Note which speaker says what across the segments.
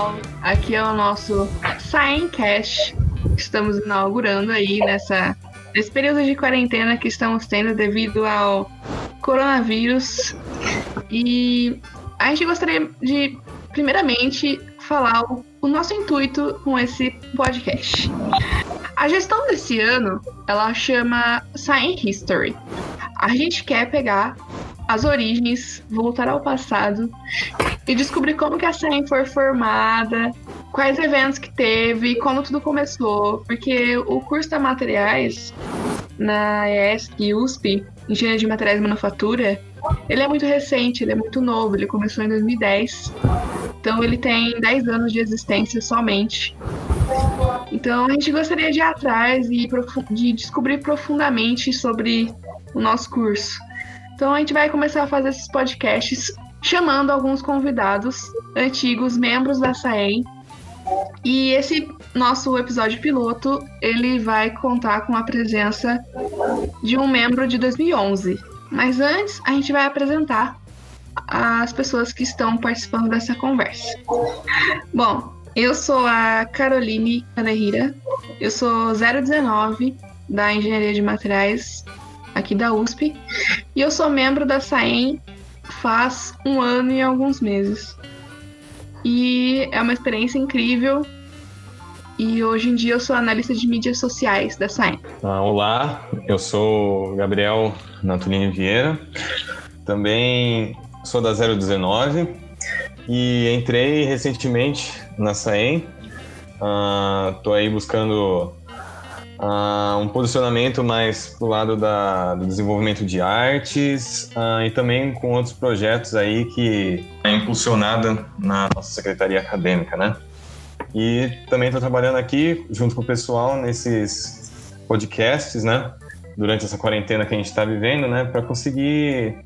Speaker 1: pessoal, aqui é o nosso Science Estamos inaugurando aí nessa, nesse período de quarentena que estamos tendo devido ao coronavírus. E a gente gostaria de, primeiramente, falar o, o nosso intuito com esse podcast. A gestão desse ano, ela chama Science History. A gente quer pegar as origens, voltar ao passado e descobrir como que a SEM foi formada, quais eventos que teve, como tudo começou, porque o curso de materiais na ESC USP, Engenharia de Materiais e Manufatura, ele é muito recente, ele é muito novo, ele começou em 2010. Então ele tem 10 anos de existência somente. Então a gente gostaria de ir atrás e de descobrir profundamente sobre o nosso curso. Então a gente vai começar a fazer esses podcasts chamando alguns convidados antigos, membros da SAEM. E esse nosso episódio piloto, ele vai contar com a presença de um membro de 2011. Mas antes, a gente vai apresentar as pessoas que estão participando dessa conversa. Bom, eu sou a Caroline Caderrira, eu sou 019 da Engenharia de Materiais aqui da USP. E eu sou membro da SAEM faz um ano e alguns meses. E é uma experiência incrível. E hoje em dia eu sou analista de mídias sociais da SAEM.
Speaker 2: Ah, olá, eu sou Gabriel Natulini Vieira. Também sou da 019 e entrei recentemente na SAEM. Estou uh, aí buscando uh, um posicionamento mais pro lado da, do desenvolvimento de artes uh, e também com outros projetos aí que é impulsionada na nossa secretaria acadêmica, né? E também estou trabalhando aqui junto com o pessoal nesses podcasts, né? Durante essa quarentena que a gente está vivendo, né? Para conseguir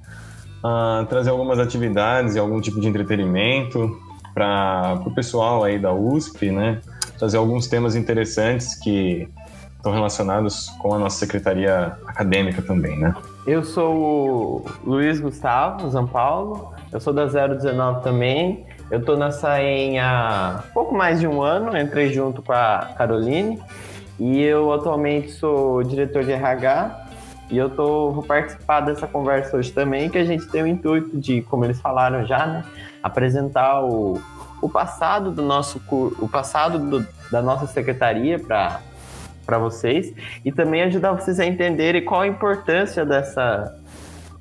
Speaker 2: uh, trazer algumas atividades e algum tipo de entretenimento para o pessoal aí da USP, né? Trazer alguns temas interessantes que estão relacionados com a nossa secretaria acadêmica também, né?
Speaker 3: Eu sou o Luiz Gustavo Zampaulo, eu sou da 019 também. Eu estou na SAEM há pouco mais de um ano, entrei junto com a Caroline e eu atualmente sou diretor de RH e eu tô, vou participar dessa conversa hoje também, que a gente tem o intuito de, como eles falaram já, né, apresentar o, o passado do nosso o passado do, da nossa secretaria para para vocês e também ajudar vocês a entenderem qual a importância dessa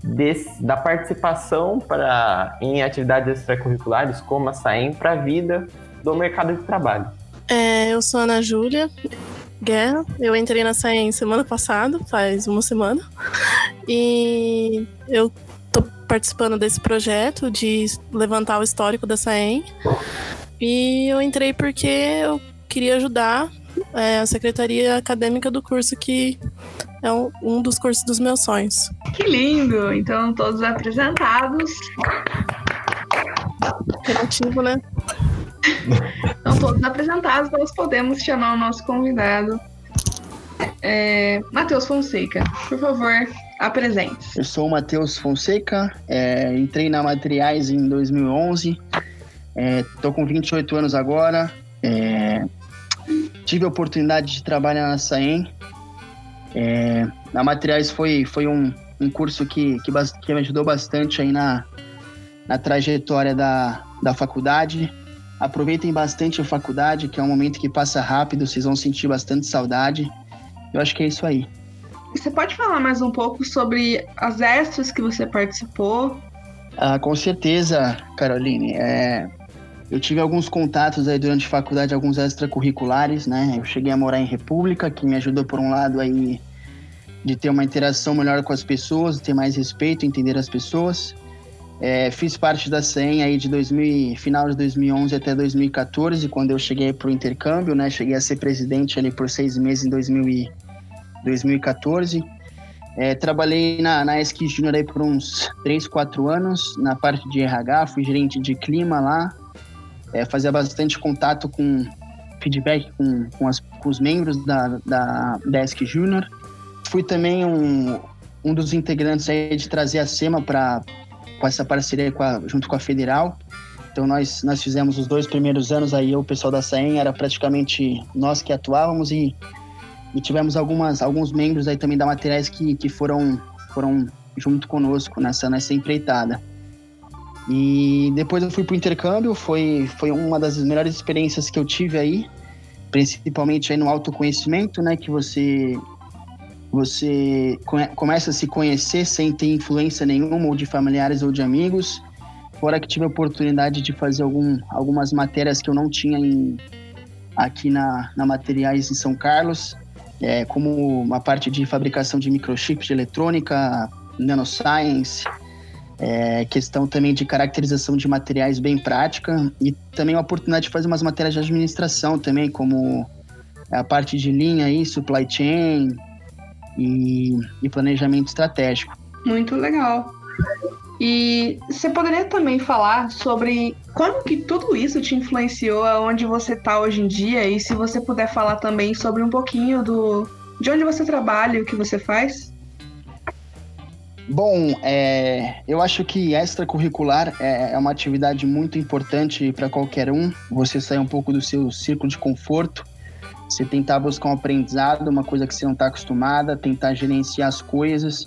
Speaker 3: desse, da participação para em atividades extracurriculares como a SAEM para a vida do mercado de trabalho.
Speaker 4: É, eu sou Ana Júlia Guerra, eu entrei na SAEM semana passada, faz uma semana, e eu tô participando desse projeto de levantar o histórico da SAEM. E eu entrei porque eu queria ajudar é a secretaria acadêmica do curso que é um, um dos cursos dos meus sonhos.
Speaker 1: Que lindo! Então, todos apresentados.
Speaker 4: Relativo, né?
Speaker 1: Então, todos apresentados, nós podemos chamar o nosso convidado. É, Matheus Fonseca, por favor, apresente.
Speaker 5: Eu sou o Matheus Fonseca, é, entrei na Materiais em 2011, estou é, com 28 anos agora, é, tive a oportunidade de trabalhar na SAEM. É, a Materiais foi, foi um, um curso que, que, que me ajudou bastante aí na, na trajetória da, da faculdade. Aproveitem bastante a faculdade, que é um momento que passa rápido, vocês vão sentir bastante saudade. Eu acho que é isso aí.
Speaker 1: Você pode falar mais um pouco sobre as extras que você participou?
Speaker 5: Ah, com certeza, Caroline. É, eu tive alguns contatos aí durante a faculdade, alguns extracurriculares, né? Eu cheguei a morar em República, que me ajudou por um lado aí de ter uma interação melhor com as pessoas, ter mais respeito, entender as pessoas. É, fiz parte da CEM aí de 2000, final de 2011 até 2014, quando eu cheguei para o intercâmbio, né? Cheguei a ser presidente ali por seis meses em 2000 e 2014. É, trabalhei na, na ESC aí por uns 3, 4 anos, na parte de RH, fui gerente de clima lá, é, fazia bastante contato com feedback com, com, as, com os membros da, da Desk Junior. Fui também um, um dos integrantes aí de trazer a SEMA para essa parceria com a, junto com a Federal. Então nós, nós fizemos os dois primeiros anos aí, o pessoal da SAEM era praticamente nós que atuávamos e, e tivemos algumas, alguns membros aí também da Materiais que, que foram, foram junto conosco nessa, nessa empreitada. E depois eu fui para o intercâmbio, foi, foi uma das melhores experiências que eu tive aí, principalmente aí no autoconhecimento, né, que você você começa a se conhecer sem ter influência nenhuma, ou de familiares ou de amigos. Fora que tive a oportunidade de fazer algum, algumas matérias que eu não tinha em, aqui na, na Materiais em São Carlos, é, como uma parte de fabricação de microchips de eletrônica, nanoscience, é, questão também de caracterização de materiais bem prática e também a oportunidade de fazer umas matérias de administração também, como a parte de linha aí, supply chain, e, e planejamento estratégico.
Speaker 1: Muito legal. E você poderia também falar sobre como que tudo isso te influenciou aonde você está hoje em dia e se você puder falar também sobre um pouquinho do de onde você trabalha e o que você faz?
Speaker 5: Bom, é, eu acho que extracurricular é, é uma atividade muito importante para qualquer um. Você sair um pouco do seu círculo de conforto você tentar buscar um aprendizado, uma coisa que você não está acostumada, tentar gerenciar as coisas.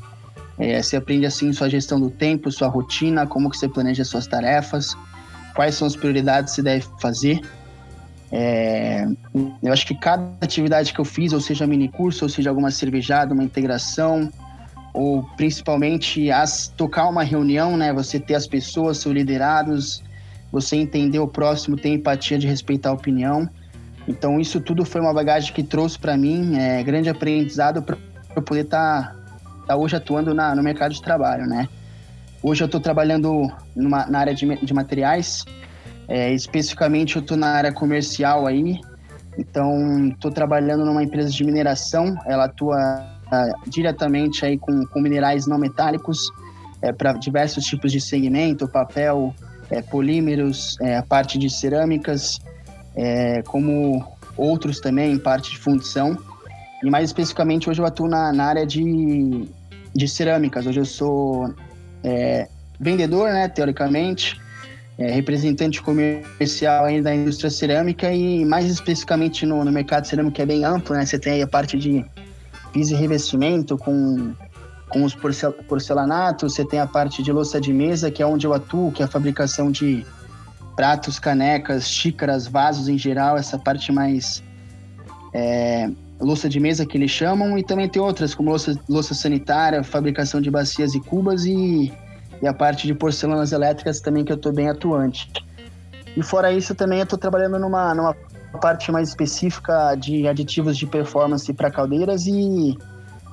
Speaker 5: É, você aprende assim sua gestão do tempo, sua rotina, como que você planeja suas tarefas, quais são as prioridades que você deve fazer. É, eu acho que cada atividade que eu fiz, ou seja mini curso, ou seja alguma cervejada, uma integração, ou principalmente as tocar uma reunião, né? Você ter as pessoas, seus liderados, você entender o próximo, ter empatia de respeitar a opinião. Então isso tudo foi uma bagagem que trouxe para mim é, grande aprendizado para eu poder estar tá, tá hoje atuando na, no mercado de trabalho, né? Hoje eu estou trabalhando numa, na área de, de materiais, é, especificamente eu estou na área comercial aí, então estou trabalhando numa empresa de mineração, ela atua uh, diretamente aí com, com minerais não metálicos é, para diversos tipos de segmento, papel, é, polímeros, é, a parte de cerâmicas, é, como outros também parte de fundição. E mais especificamente, hoje eu atuo na, na área de, de cerâmicas. Hoje eu sou é, vendedor, né, teoricamente, é, representante comercial aí da indústria cerâmica e mais especificamente no, no mercado cerâmico é bem amplo, né? Você tem aí a parte de piso e revestimento com, com os porcelanatos, você tem a parte de louça de mesa, que é onde eu atuo, que é a fabricação de pratos, canecas, xícaras, vasos em geral, essa parte mais é, louça de mesa que eles chamam, e também tem outras, como louça, louça sanitária, fabricação de bacias e cubas e, e a parte de porcelanas elétricas também que eu estou bem atuante. E fora isso, também eu estou trabalhando numa, numa parte mais específica de aditivos de performance para caldeiras e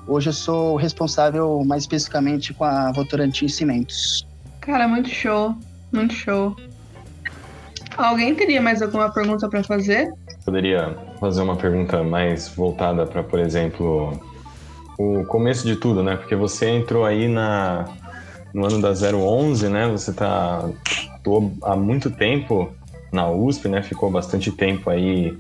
Speaker 5: hoje eu sou responsável mais especificamente com a Votorantim Cimentos.
Speaker 1: Cara, muito show, muito show. Alguém teria mais alguma pergunta para fazer?
Speaker 2: Poderia fazer uma pergunta mais voltada para, por exemplo, o começo de tudo, né? Porque você entrou aí na no ano da 011, né? Você tá há muito tempo na USP, né? Ficou bastante tempo aí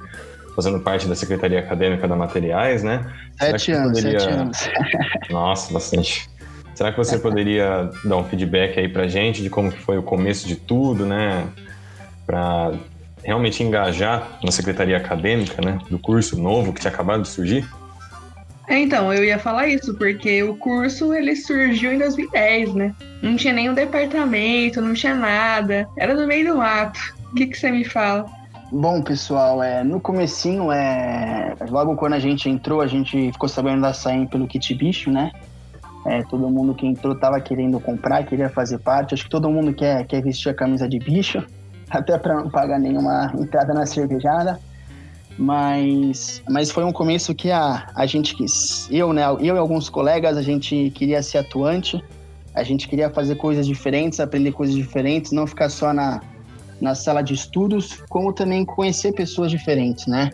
Speaker 2: fazendo parte da Secretaria Acadêmica da Materiais, né?
Speaker 5: Sete anos, poderia... sete anos.
Speaker 2: Nossa, bastante. Será que você poderia dar um feedback aí pra gente de como que foi o começo de tudo, né? para realmente engajar na secretaria acadêmica, né, do curso novo que tinha acabado de surgir?
Speaker 1: É, então, eu ia falar isso, porque o curso ele surgiu em 2010, né? Não tinha nenhum departamento, não tinha nada. Era no meio do mato. O que, que você me fala?
Speaker 5: Bom, pessoal, é, no comecinho, é, logo quando a gente entrou, a gente ficou sabendo da SAEM pelo kit bicho, né? É, todo mundo que entrou tava querendo comprar, queria fazer parte. Acho que todo mundo quer, quer vestir a camisa de bicho até para não pagar nenhuma entrada na cervejada. Mas, mas foi um começo que a, a gente quis. Eu, né, eu e alguns colegas, a gente queria ser atuante, a gente queria fazer coisas diferentes, aprender coisas diferentes, não ficar só na, na sala de estudos, como também conhecer pessoas diferentes, né?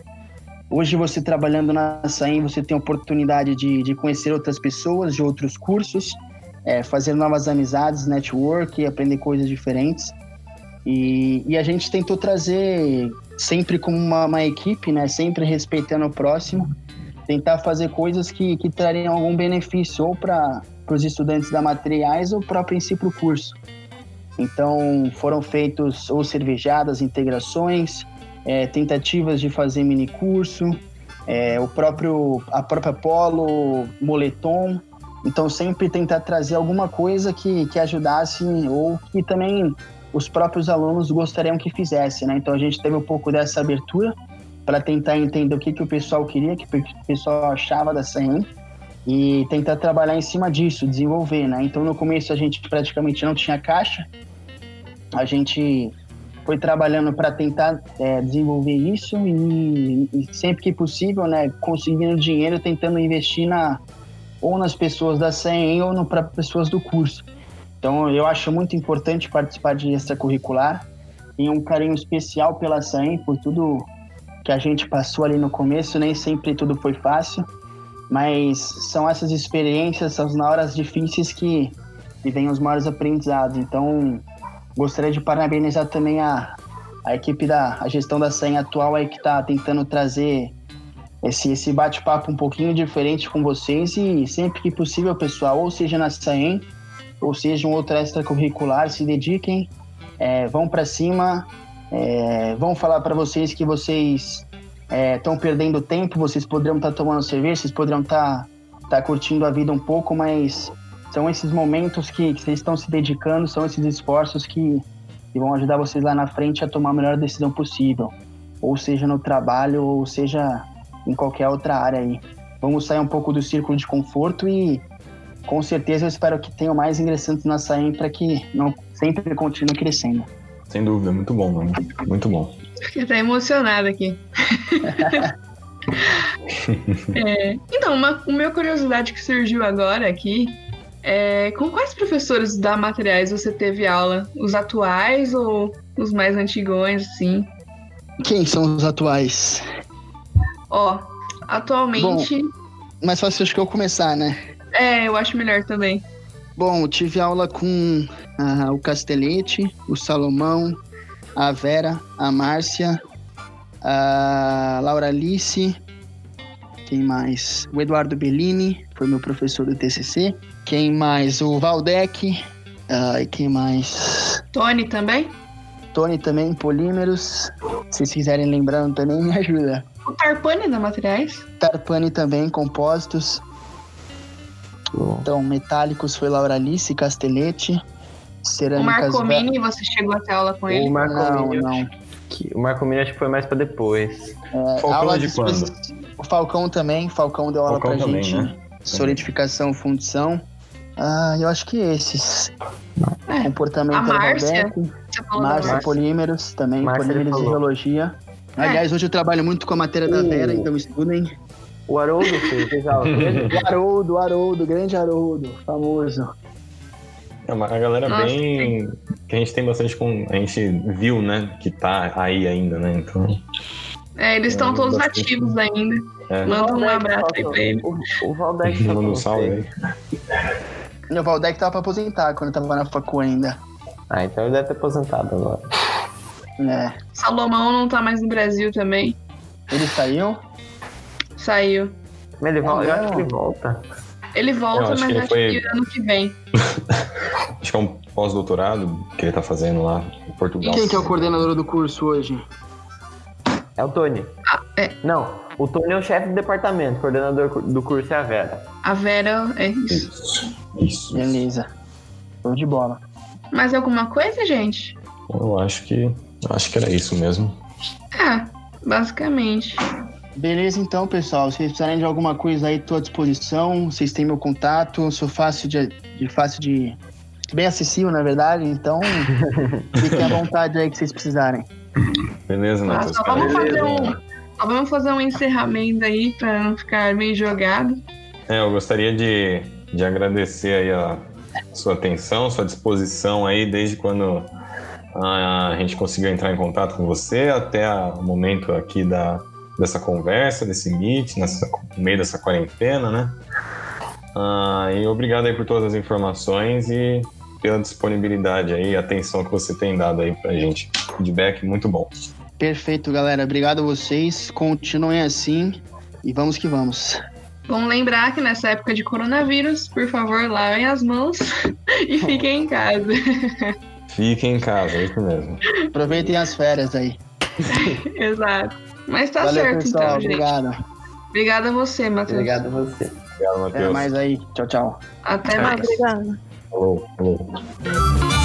Speaker 5: Hoje você trabalhando na SAEM, você tem oportunidade de, de conhecer outras pessoas de outros cursos, é, fazer novas amizades, network, aprender coisas diferentes. E, e a gente tentou trazer sempre como uma, uma, equipe, né? Sempre respeitando o próximo, tentar fazer coisas que, que trariam algum benefício ou para os estudantes da materiais ou para o princípio curso. Então foram feitos ou cervejadas, integrações, é, tentativas de fazer mini curso, é, o próprio a própria polo, moletom. Então sempre tentar trazer alguma coisa que, que ajudasse ou que também os próprios alunos gostariam que fizesse, né? Então a gente teve um pouco dessa abertura para tentar entender o que, que o pessoal queria, o que o pessoal achava da CEM e tentar trabalhar em cima disso, desenvolver, né? Então no começo a gente praticamente não tinha caixa, a gente foi trabalhando para tentar é, desenvolver isso e, e, sempre que possível, né, conseguindo dinheiro, tentando investir na ou nas pessoas da CEM ou para pessoas do curso. Então eu acho muito importante participar de extracurricular. Tenho um carinho especial pela CEM, por tudo que a gente passou ali no começo, nem sempre tudo foi fácil, mas são essas experiências, são nas horas difíceis que, vêm os maiores aprendizados. Então gostaria de parabenizar também a, a equipe da a gestão da CEM atual aí que está tentando trazer esse, esse bate-papo um pouquinho diferente com vocês e sempre que possível, pessoal, ou seja na CEM, ou seja um outro extracurricular, se dediquem, é, vão para cima, é, vão falar para vocês que vocês estão é, perdendo tempo, vocês poderiam estar tá tomando cerveja, vocês poderiam estar tá, tá curtindo a vida um pouco, mas são esses momentos que, que, vocês estão se dedicando, são esses esforços que, que vão ajudar vocês lá na frente a tomar a melhor decisão possível, ou seja no trabalho, ou seja em qualquer outra área aí. Vamos sair um pouco do círculo de conforto e com certeza eu espero que tenham mais ingressantes na SAEM para que não sempre continue crescendo.
Speaker 2: Sem dúvida, muito bom, mano. Muito bom.
Speaker 1: Fiquei até emocionado aqui. é, então, uma, uma curiosidade que surgiu agora aqui é, com quais professores da materiais você teve aula? Os atuais ou os mais antigões, assim?
Speaker 5: Quem são os atuais?
Speaker 1: Ó, atualmente. Bom,
Speaker 5: mais fácil acho que eu começar, né?
Speaker 1: É, eu acho melhor também.
Speaker 5: Bom, tive aula com uh, o Castelete, o Salomão, a Vera, a Márcia, a Laura Alice, quem mais? O Eduardo Bellini, foi meu professor do TCC. Quem mais? O Valdec. Uh, e quem mais?
Speaker 1: Tony também?
Speaker 5: Tony também, polímeros. Se vocês quiserem lembrando também, me ajuda.
Speaker 1: O Tarpani da Materiais?
Speaker 5: Tarpani também, compósitos. Então, metálicos foi Laura Alice, Castelete.
Speaker 1: Cerâmicas... O Marcomini, você chegou até aula com ele?
Speaker 3: O Marcomini, não, não. Que, o Marcomini acho que foi mais pra depois.
Speaker 2: É, Falcão de quando?
Speaker 5: O Falcão também, Falcão deu aula Falcão pra também, gente. Né? Solidificação, fundição. Ah, eu acho que esses. É, Comportamento a
Speaker 1: Márcia,
Speaker 5: Márcia, polímeros também, Márcia polímeros e geologia. É. Aliás, hoje eu trabalho muito com a matéria da Vera, então estudem.
Speaker 3: O Haroldo fez,
Speaker 5: o Haroldo, o Haroldo, grande Haroldo, famoso.
Speaker 2: É uma, a galera Nossa, bem. Que a gente tem bastante com. A gente viu, né? Que tá aí ainda, né? Então.
Speaker 1: É, eles estão é, todos bastante... ativos ainda. É. Manda um abraço aí pra ele. O,
Speaker 3: o Valdec tá
Speaker 2: Manda um salve aí.
Speaker 5: O Valdec tava pra aposentar quando tava na facu ainda.
Speaker 3: Ah, então ele deve ter aposentado agora.
Speaker 5: É.
Speaker 1: Salomão não tá mais no Brasil também.
Speaker 5: Ele saiu?
Speaker 1: Saiu.
Speaker 3: Mas ele volta, eu acho que ele volta.
Speaker 1: Ele volta, mas acho foi... que ano que vem.
Speaker 2: acho que é um pós-doutorado que ele tá fazendo lá em Portugal.
Speaker 5: E quem que é o coordenador do curso hoje?
Speaker 3: É o Tony.
Speaker 1: Ah, é.
Speaker 3: Não, o Tony é o chefe do departamento, coordenador do curso é a Vera.
Speaker 1: A Vera é isso. Isso.
Speaker 2: isso.
Speaker 5: Beleza. Show de bola.
Speaker 1: Mais alguma coisa, gente?
Speaker 2: Eu acho que. Eu acho que era isso mesmo.
Speaker 1: É, basicamente.
Speaker 5: Beleza, então, pessoal. Se vocês precisarem de alguma coisa aí, estou à disposição. Vocês têm meu contato. Sou fácil de, de fácil de. Bem acessível, na verdade. Então, fiquem à vontade aí que vocês precisarem.
Speaker 2: Beleza, Nath.
Speaker 1: Só vamos fazer um. Vamos fazer um encerramento aí para não ficar meio jogado.
Speaker 2: É, eu gostaria de, de agradecer aí a sua atenção, sua disposição aí desde quando a gente conseguiu entrar em contato com você até o momento aqui da, dessa conversa, desse meet, nessa, no meio dessa quarentena, né? Ah, e obrigado aí por todas as informações e pela disponibilidade aí, atenção que você tem dado aí pra gente. Feedback muito bom.
Speaker 5: Perfeito, galera. Obrigado a vocês. Continuem assim e vamos que vamos.
Speaker 1: Bom lembrar que nessa época de coronavírus, por favor, lavem as mãos e fiquem em casa.
Speaker 2: Fiquem em casa, é isso mesmo.
Speaker 5: Aproveitem as férias aí.
Speaker 1: Exato. Mas tá
Speaker 5: Valeu,
Speaker 1: certo,
Speaker 5: pessoal.
Speaker 1: então, gente.
Speaker 5: Obrigado.
Speaker 1: Obrigada a você, Matheus.
Speaker 3: Obrigado a você.
Speaker 2: Obrigado,
Speaker 5: Até
Speaker 2: Matheus.
Speaker 5: mais aí. Tchau, tchau.
Speaker 1: Até
Speaker 4: Ah,
Speaker 1: mais.
Speaker 4: obrigada.
Speaker 2: Falou, falou.